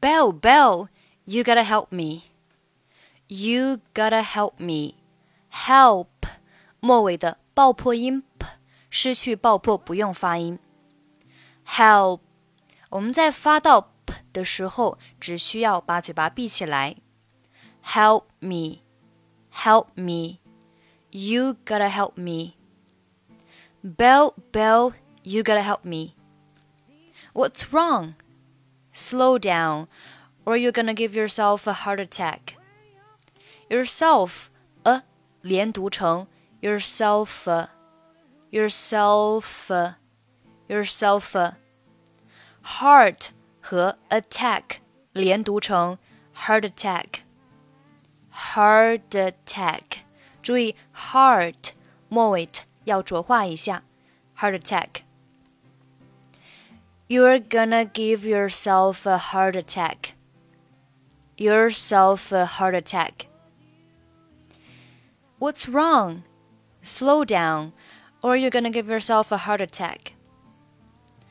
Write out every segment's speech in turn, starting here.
Bill, Bill, you gotta help me. You gotta help me. Help 末尾的爆破音 p 失去爆破，不用发音。Help，我们在发到 p 的时候，只需要把嘴巴闭起来。Help me，Help me，You gotta help me。Bill, Bill, you gotta help me. What's wrong? Slow down, or you're gonna give yourself a heart attack. Yourself, a 连读成 yourself, yourself, yourself. Heart 和 attack 连读成 heart attack, heart attack. 注意 heart 末尾要浊化一下，heart attack。 you're gonna give yourself a heart attack. Yourself a heart attack. What's wrong? Slow down, or you're gonna give yourself a heart attack.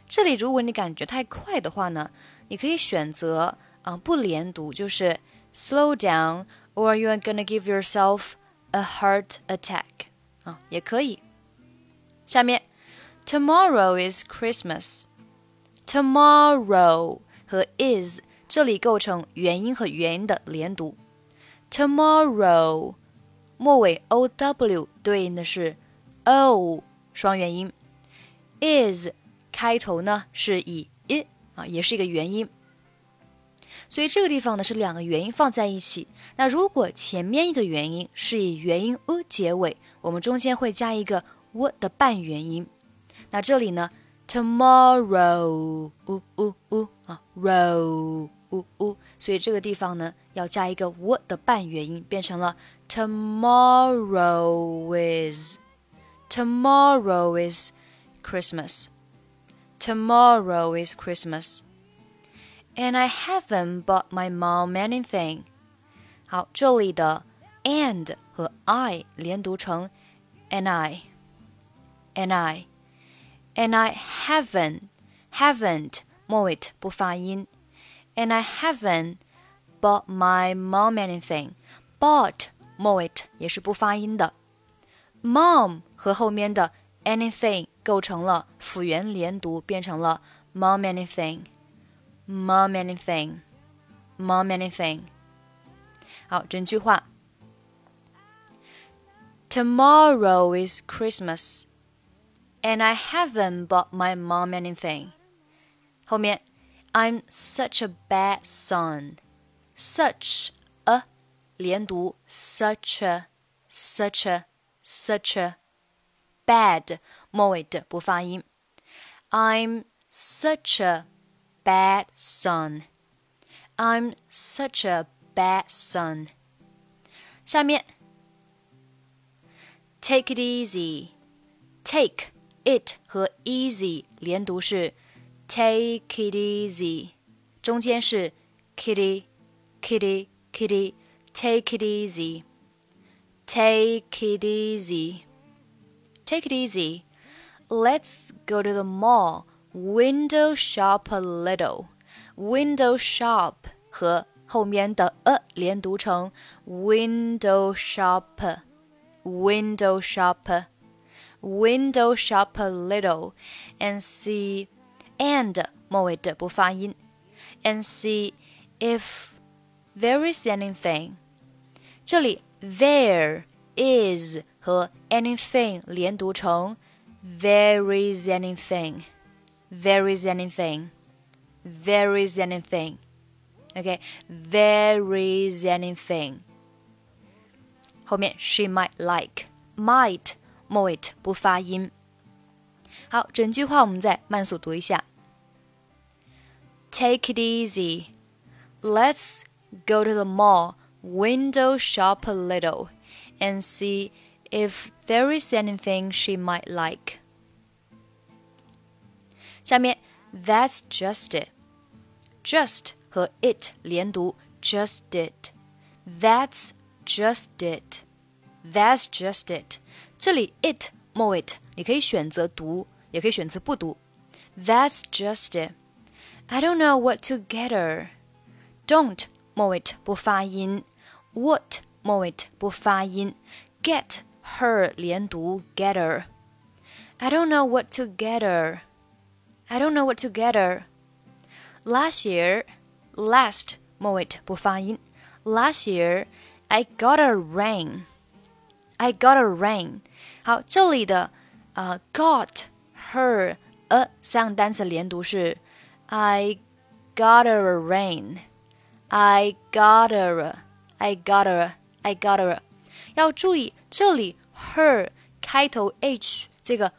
这里如果你感觉太快的话呢，你可以选择啊、呃、不连读，就是 slow down, or you're gonna give yourself a heart attack 啊，也可以。下面，Tomorrow is Christmas。 Tomorrow 和 is 这里构成元音和元音的连读。tomorrow 末尾 o w 对应的是 o 双元音，is 开头呢是以 i 啊，也是一个元音。所以这个地方呢是两个元音放在一起。那如果前面一个元音是以元音 u 结尾，我们中间会加一个 w 的半元音。那这里呢 ？tomorrow，呜呜呜啊，row，呜呜，所以这个地方呢要加一个 w 的半元音，变成了 tomorrow is，tomorrow is Christmas，tomorrow is Christmas，and I haven't bought my mom anything。好，这里的 and 和 I 连读成 and I，and I。 and I haven't haven't 末尾不发音，and I haven't bought my mom anything bought 末尾也是不发音的，mom 和后面的 anything 构成了辅元连读，变成了 mom anything mom anything mom anything。好，整句话。Tomorrow is Christmas and I haven't bought my mom anything. 后面，I'm such a bad son. Such a 连读，such a such a such a bad 末尾的不发音。I'm such a bad son. I'm such a bad son. 下面，take it easy. Take it 和 easy 连读是 take it easy，中间是 kitty kitty kitty take it easy take it easy take it easy let's go to the mall window shop a little window shop 和后面的 a 连读成 window shop window shop window shop a little and see and 末尾的不发音 and see if there is anything。这里 there is 和 anything 连读成 there is anything, there is anything, there is anything. Okay, there is anything. 后面 she might like might 末尾不发音。好，整句话我们再慢速读一下。Take it easy. Let's go to the mall, window shop a little, and see if there is anything she might like. 下面，That's just it. Just 和 it 连读，just it. That's just it. That's just it. 这里 it 末尾你可以选择读，也可以选择不读。That's just it. I don't know what to get her. Don't 末尾不发音，What 末尾不发音，Get her 连读 get her。I don't know what to get her. I don't know what to get her. Last year, last 末尾不发音。Last year, I got a ring. I got a ring. 好，这里的呃、uh, got her 呃三个单词连读是 I got a ring. I got a I got a I got a 要注意这里 her 开头 h 这个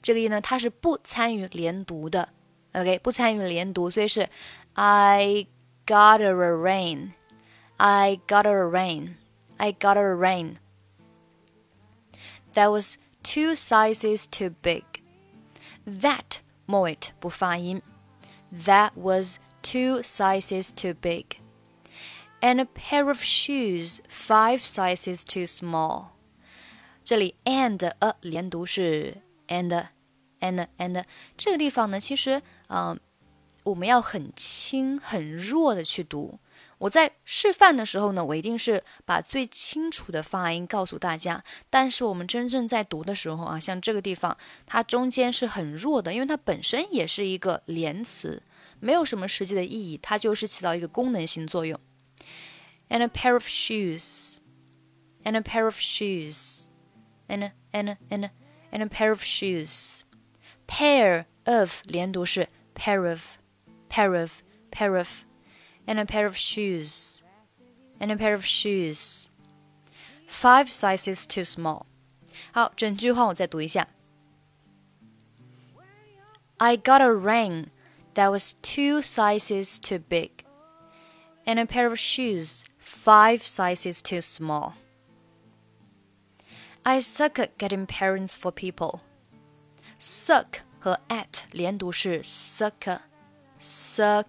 这个音呢，它是不参与连读的，OK，不参与连读，所以是 I got a rain, I got a rain, I got a rain. That was two sizes too big. That 末尾不发音。That was two sizes too big. And a pair of shoes five sizes too small. 这里 and a 连读是 and and and 这个地方呢，其实嗯、呃，我们要很轻很弱的去读。 我在示范的时候呢，我一定是把最清楚的发音告诉大家。但是我们真正在读的时候啊，像这个地方，它中间是很弱的，因为它本身也是一个连词，没有什么实际的意义，它就是起到一个功能性作用。And a pair of shoes, and a pair of shoes, and a and a and and a pair of shoes. Pair of 连读是 pair of, pair of, pair of. and a pair of shoes, and a pair of shoes. Five sizes too small. 好，整句话我再读一下。I got a ring that was two sizes too big, and a pair of shoes five sizes too small. I suck at getting parents for people. Suck 和 at 连读是 suck, suck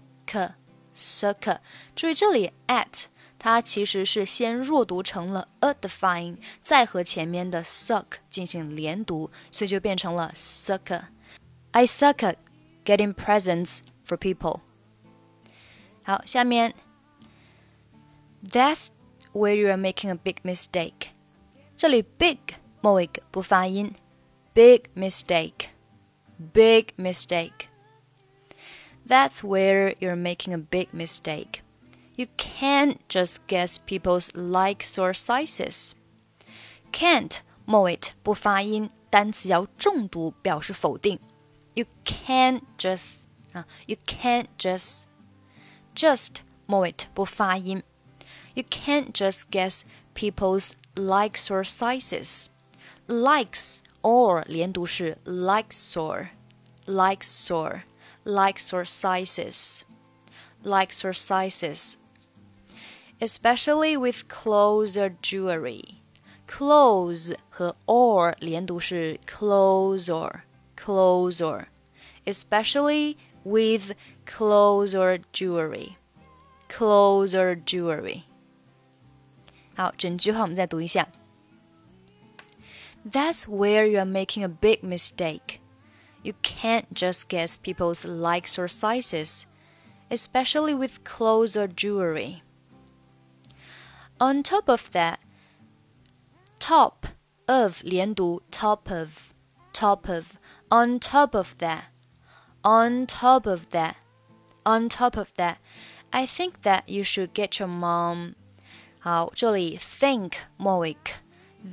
suck。注意这里 at 它其实是先弱读成了 a 的发音，再和前面的 suck 进行连读，所以就变成了 suck。I suck at getting presents for people。好，下面 That's where you are making a big mistake。这里 big 末尾不发音，big mistake，big mistake。 that's where you're making a big mistake. You can't just guess people's likes or sizes. Can't 末尾不发音，单词要重读表示否定。You can't just 啊，You can't just just 末尾不发音。You can't just guess people's likes or sizes. Likes or 连读是 likes or likes or likes or sizes, likes or sizes, especially with clothes or jewelry. Clothes 和 or 连读是 clothes or clothes or, especially with clothes or jewelry, clothes or jewelry. 好，整句话我们再读一下。That's where you are making a big mistake. You can't just guess people's likes or sizes, especially with clothes or jewelry. On top of that, top of 连读 top of top of on top of that on top of that on top of that I think that you should get your mom 好，这里 think 末尾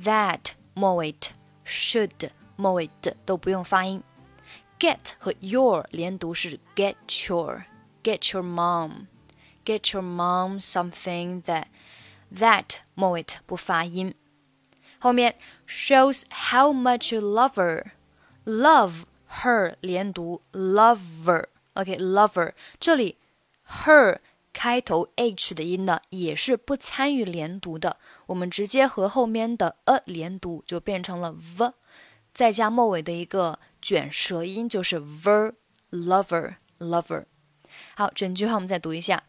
that 末尾 should 末尾的都不用发音。 Get 和 your 连读是 get your get your mom get your mom something that that 末尾不发音。后面 shows how much you love her love her 连读 lover OK lover 这里 her 开头 h 的音呢也是不参与连读的，我们直接和后面的 a 连读就变成了 v，再加末尾的一个卷舌音就是 ver lover lover。好，整句话我们再读一下。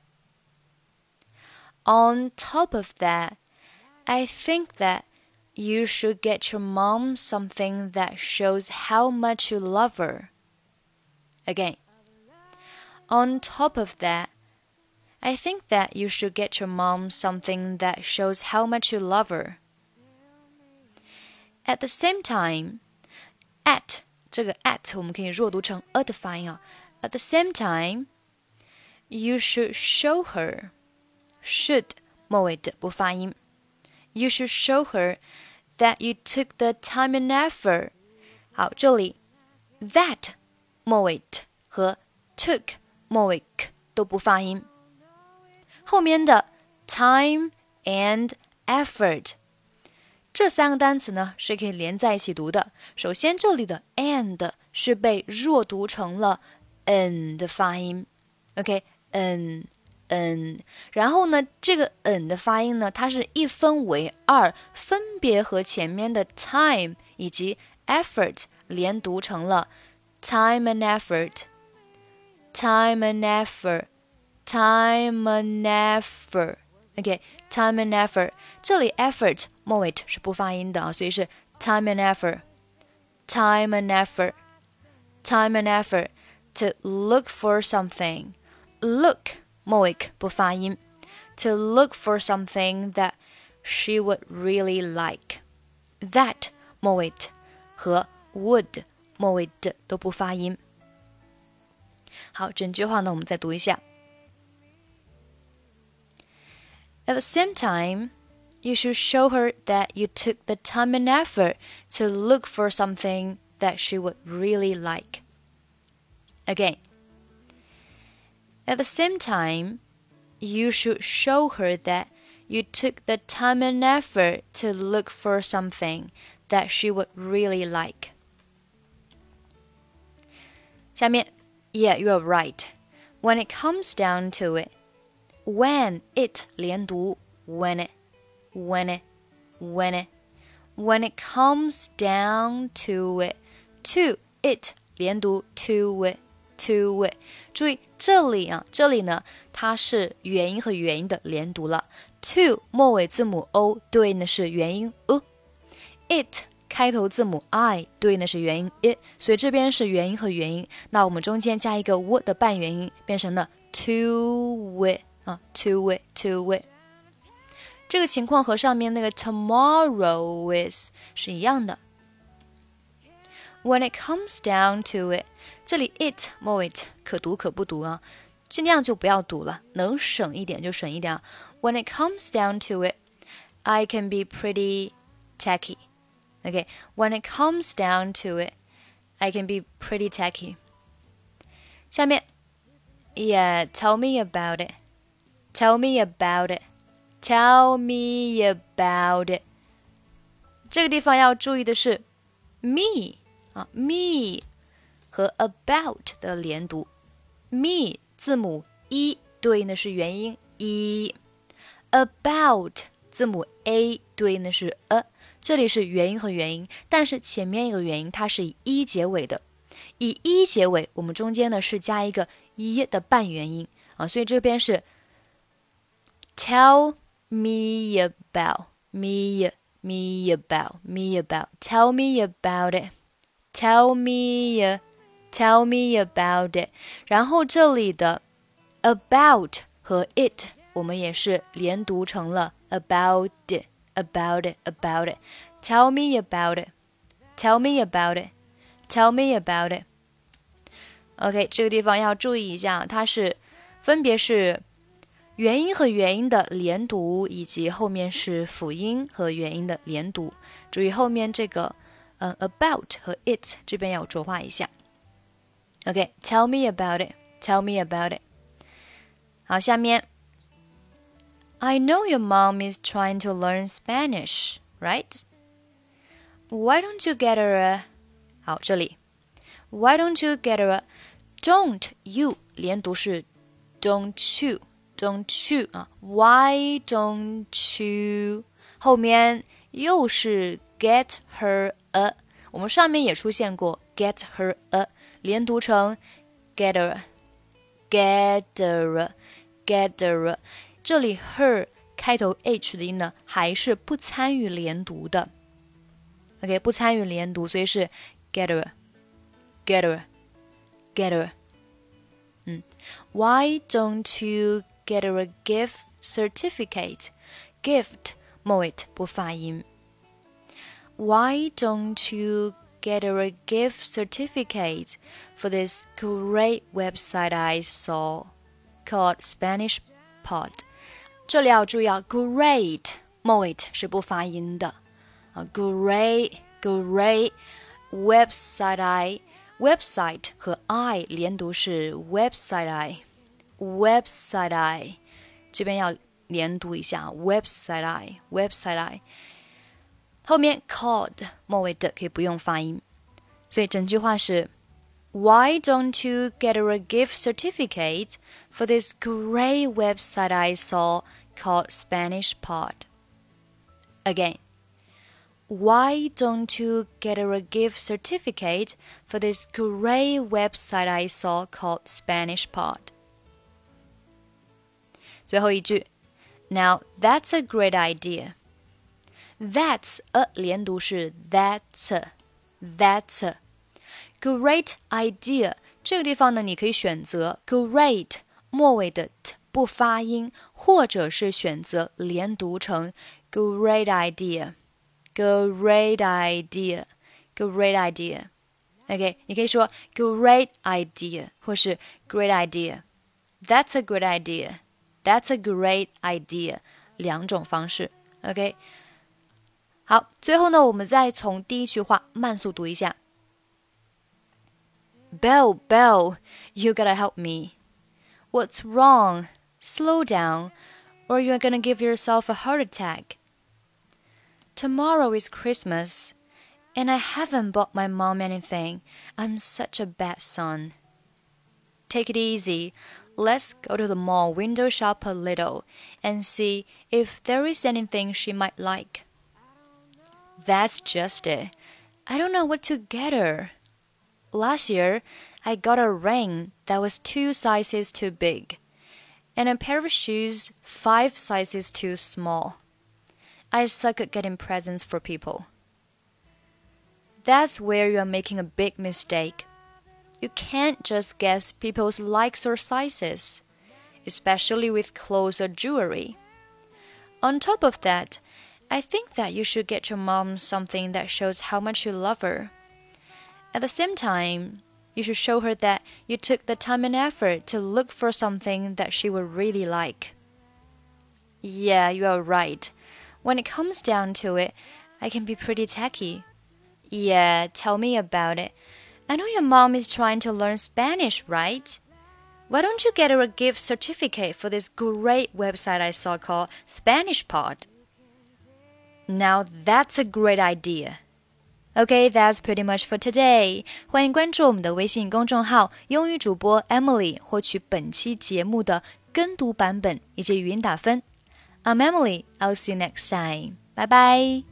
On top of that, I think that you should get your mom something that shows how much you love her. Again. On top of that, I think that you should get your mom something that shows how much you love her. At the same time, at 这个 at 我们可以弱读成 a 的发音啊。At the same time, you should show her should 末尾的不发音。You should show her that you took the time and effort. 好，这里 that 末尾和 took 末尾都不发音。后面的 time and effort 这三个单词呢是可以连在一起读的。首先，这里的 and 是被弱读成了 n 的发音，OK，n n。然后呢，这个 n 的发音呢，它是一分为二，分别和前面的 time 以及 effort 连读成了 time and effort，time and effort。time and effort。OK，time、 okay, and effort，这里 effort 末尾是不发音的啊，所以是 time and effort，time and effort，time and effort to look for something。look 末尾不发音，to look for something that she would really like。that 末尾和 would 末尾的都不发音。好，整句话呢，我们再读一下。 At the same time, you should show her that you took the time and effort to look for something that she would really like. Again, at the same time, you should show her that you took the time and effort to look for something that she would really like. 下面, yeah, you're right. When it comes down to it, when it 连读，when it when it when it when it comes down to it to it 连读 to it to it。注意这里啊，这里呢，它是元音和元音的连读了。to 末尾字母 o 对应的是元音 u，it 开头字母 i 对应的是元音 i，所以这边是元音和元音。那我们中间加一个 w 的半元音，变成了 to it。 啊，to it to it，这个情况和上面那个 tomorrow is 是一样的。When it comes down to it，这里 it 末尾可读可不读啊，尽量就不要读了，能省一点就省一点啊。When it comes down to it，I can be pretty tacky。OK，When it comes down to it，I can be pretty tacky。下面，Yeah，tell me about it。 Tell me about it. Tell me about it. 这个地方要注意的是，me 啊，me 和 about 的连读。me 字母 e 对应的是元音 e，about 字母 a 对应的是 a。这里是元音和元音，但是前面一个元音它是以 e 结尾的，以 e 结尾，我们中间呢是加一个 e 的半元音啊，所以这边是。Tell me about me me about me about tell me about it tell me tell me about it 然后这里的 about 和 it 我们也是连读成了 about it about it about it tell me about it tell me about it tell me about it OK 这个地方要注意一下它是分别是 元音和元音的连读，以及后面是辅音和元音的连读。注意后面这个，嗯，about 和 it 这边要浊化一下。OK，tell me about it，tell me about it。好，下面，I know your mom is trying to learn Spanish, right? Why don't you get her a？好，这里，Why don't you get her a？Don't you 连读是 don't you。 don't you 啊？Why don't you？后面又是 get her a，我们上面也出现过 get her a，连读成 gather，gather，gather。这里 her 开头 h 的音呢，还是不参与连读的。OK，不参与连读，所以是 gather，gather，gather。嗯，Why don't you？ get her a gift certificate? Gift 末尾不发音。Why don't you get her a gift certificate for this great website I saw called Spanish Pod？这里要注意啊，great 末尾是不发音的啊，great great website I website 和 I 连读是 website I website I，这边要连读一下 website I website I。后面 called 末尾的可以不用发音，所以整句话是 Why don't you get her a gift certificate for this great website I saw called Spanish Pod? Again, why don't you get her a gift certificate for this great website I saw called Spanish Pod? 最后一句，Now that's a great idea. That's a 连读是 that's that's great idea。这个地方呢，你可以选择 great 末尾的 t 不发音，或者是选择连读成 great idea。great idea, great idea. OK，你可以说 great idea，或是 great idea。That's a great idea. that's a great idea。两种方式，OK。好，最后呢，我们再从第一句话慢速读一下。Bill, Bill, you gotta help me. What's wrong? Slow down, or you're gonna give yourself a heart attack. Tomorrow is Christmas, and I haven't bought my mom anything. I'm such a bad son. Take it easy. Let's go to the mall, window shop a little, and see if there is anything she might like. That's just it. I don't know what to get her. Last year, I got a ring that was two sizes too big, and a pair of shoes five sizes too small. I suck at getting presents for people. That's where you're making a big mistake. You can't just guess people's likes or sizes, especially with clothes or jewelry. On top of that, I think that you should get your mom something that shows how much you love her. At the same time, you should show her that you took the time and effort to look for something that she would really like. Yeah, you are right. When it comes down to it, I can be pretty tacky. Yeah, tell me about it. I know your mom is trying to learn Spanish, right? Why don't you get her a gift certificate for this great website I saw called Spanish Pod? Now that's a great idea. Okay, that's pretty much for today. 欢迎关注我们的微信公众号“英语主播 Emily”，获取本期节目的跟读版本以及语音打分。I'm Emily. I'll see you next time. Bye bye.